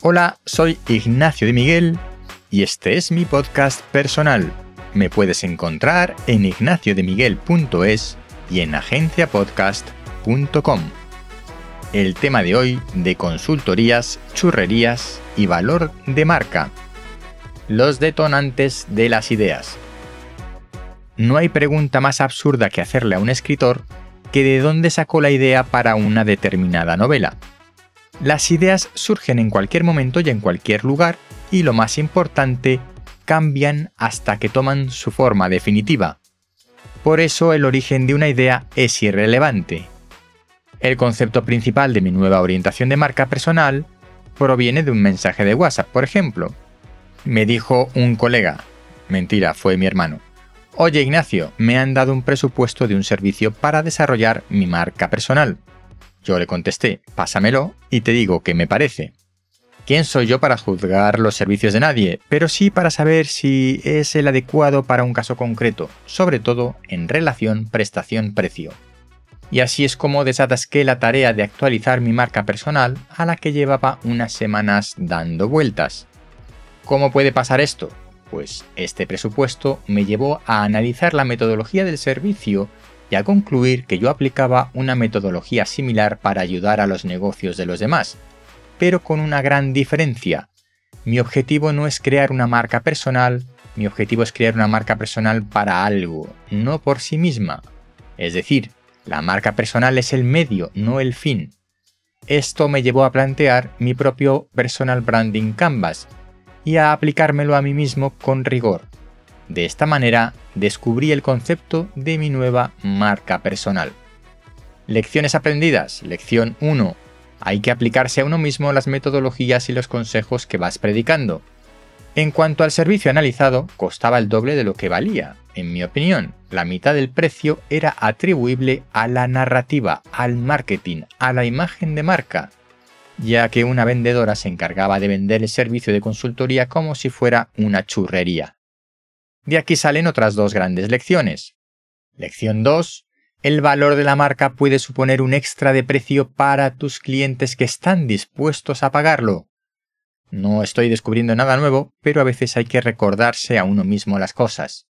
Hola, soy Ignacio de Miguel y este es mi podcast personal. Me puedes encontrar en ignaciodemiguel.es y en agenciapodcast.com. El tema de hoy de consultorías, churrerías y valor de marca. Los detonantes de las ideas. No hay pregunta más absurda que hacerle a un escritor que de dónde sacó la idea para una determinada novela. Las ideas surgen en cualquier momento y en cualquier lugar y lo más importante, cambian hasta que toman su forma definitiva. Por eso el origen de una idea es irrelevante. El concepto principal de mi nueva orientación de marca personal proviene de un mensaje de WhatsApp, por ejemplo. Me dijo un colega, mentira, fue mi hermano, Oye Ignacio, me han dado un presupuesto de un servicio para desarrollar mi marca personal. Yo le contesté, pásamelo y te digo qué me parece. ¿Quién soy yo para juzgar los servicios de nadie? Pero sí para saber si es el adecuado para un caso concreto, sobre todo en relación prestación-precio. Y así es como desatasqué la tarea de actualizar mi marca personal a la que llevaba unas semanas dando vueltas. ¿Cómo puede pasar esto? Pues este presupuesto me llevó a analizar la metodología del servicio y a concluir que yo aplicaba una metodología similar para ayudar a los negocios de los demás, pero con una gran diferencia. Mi objetivo no es crear una marca personal, mi objetivo es crear una marca personal para algo, no por sí misma. Es decir, la marca personal es el medio, no el fin. Esto me llevó a plantear mi propio Personal Branding Canvas, y a aplicármelo a mí mismo con rigor. De esta manera descubrí el concepto de mi nueva marca personal. Lecciones aprendidas. Lección 1. Hay que aplicarse a uno mismo las metodologías y los consejos que vas predicando. En cuanto al servicio analizado, costaba el doble de lo que valía. En mi opinión, la mitad del precio era atribuible a la narrativa, al marketing, a la imagen de marca, ya que una vendedora se encargaba de vender el servicio de consultoría como si fuera una churrería. De aquí salen otras dos grandes lecciones. Lección 2. El valor de la marca puede suponer un extra de precio para tus clientes que están dispuestos a pagarlo. No estoy descubriendo nada nuevo, pero a veces hay que recordarse a uno mismo las cosas.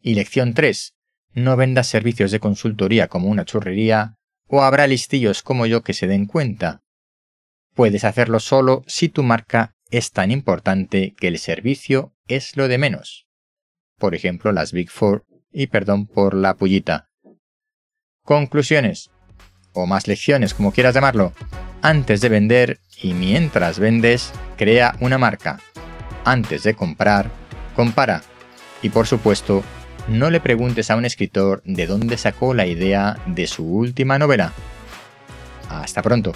Y lección 3. No vendas servicios de consultoría como una churrería, o habrá listillos como yo que se den cuenta. Puedes hacerlo solo si tu marca es tan importante que el servicio es lo de menos. Por ejemplo, las Big Four, y perdón por la pullita. Conclusiones, o más lecciones, como quieras llamarlo. Antes de vender y mientras vendes, crea una marca. Antes de comprar, compara. Y por supuesto, no le preguntes a un escritor de dónde sacó la idea de su última novela. Hasta pronto.